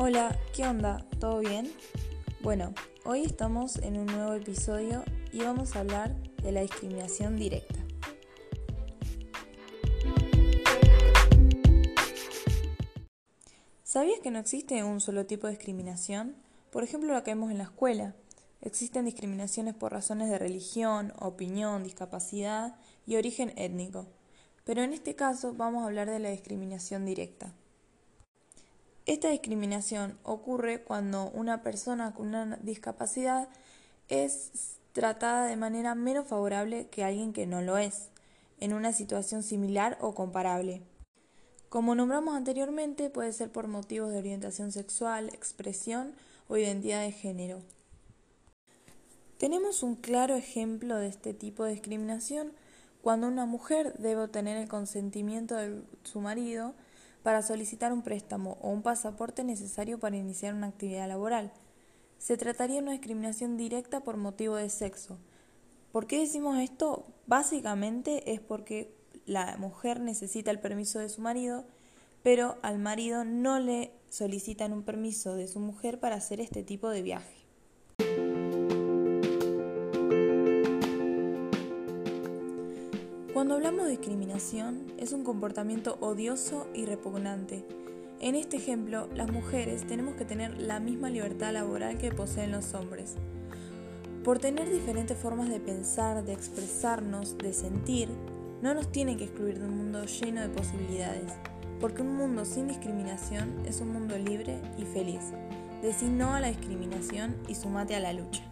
Hola, ¿qué onda? ¿Todo bien? Bueno, hoy estamos en un nuevo episodio y vamos a hablar de la discriminación directa. ¿Sabías que no existe un solo tipo de discriminación? Por ejemplo, la que vemos en la escuela. Existen discriminaciones por razones de religión, opinión, discapacidad y origen étnico. Pero en este caso vamos a hablar de la discriminación directa. Esta discriminación ocurre cuando una persona con una discapacidad es tratada de manera menos favorable que alguien que no lo es, en una situación similar o comparable. Como nombramos anteriormente, puede ser por motivos de orientación sexual, expresión o identidad de género. Tenemos un claro ejemplo de este tipo de discriminación cuando una mujer debe obtener el consentimiento de su marido para solicitar un préstamo o un pasaporte necesario para iniciar una actividad laboral. Se trataría de una discriminación directa por motivo de sexo. ¿Por qué decimos esto? Básicamente es porque la mujer necesita el permiso de su marido, pero al marido no le solicitan un permiso de su mujer para hacer este tipo de viaje. Cuando hablamos de discriminación, es un comportamiento odioso y repugnante. En este ejemplo, las mujeres tenemos que tener la misma libertad laboral que poseen los hombres. Por tener diferentes formas de pensar, de expresarnos, de sentir, no nos tienen que excluir de un mundo lleno de posibilidades, porque un mundo sin discriminación es un mundo libre y feliz. Decí no a la discriminación y sumate a la lucha.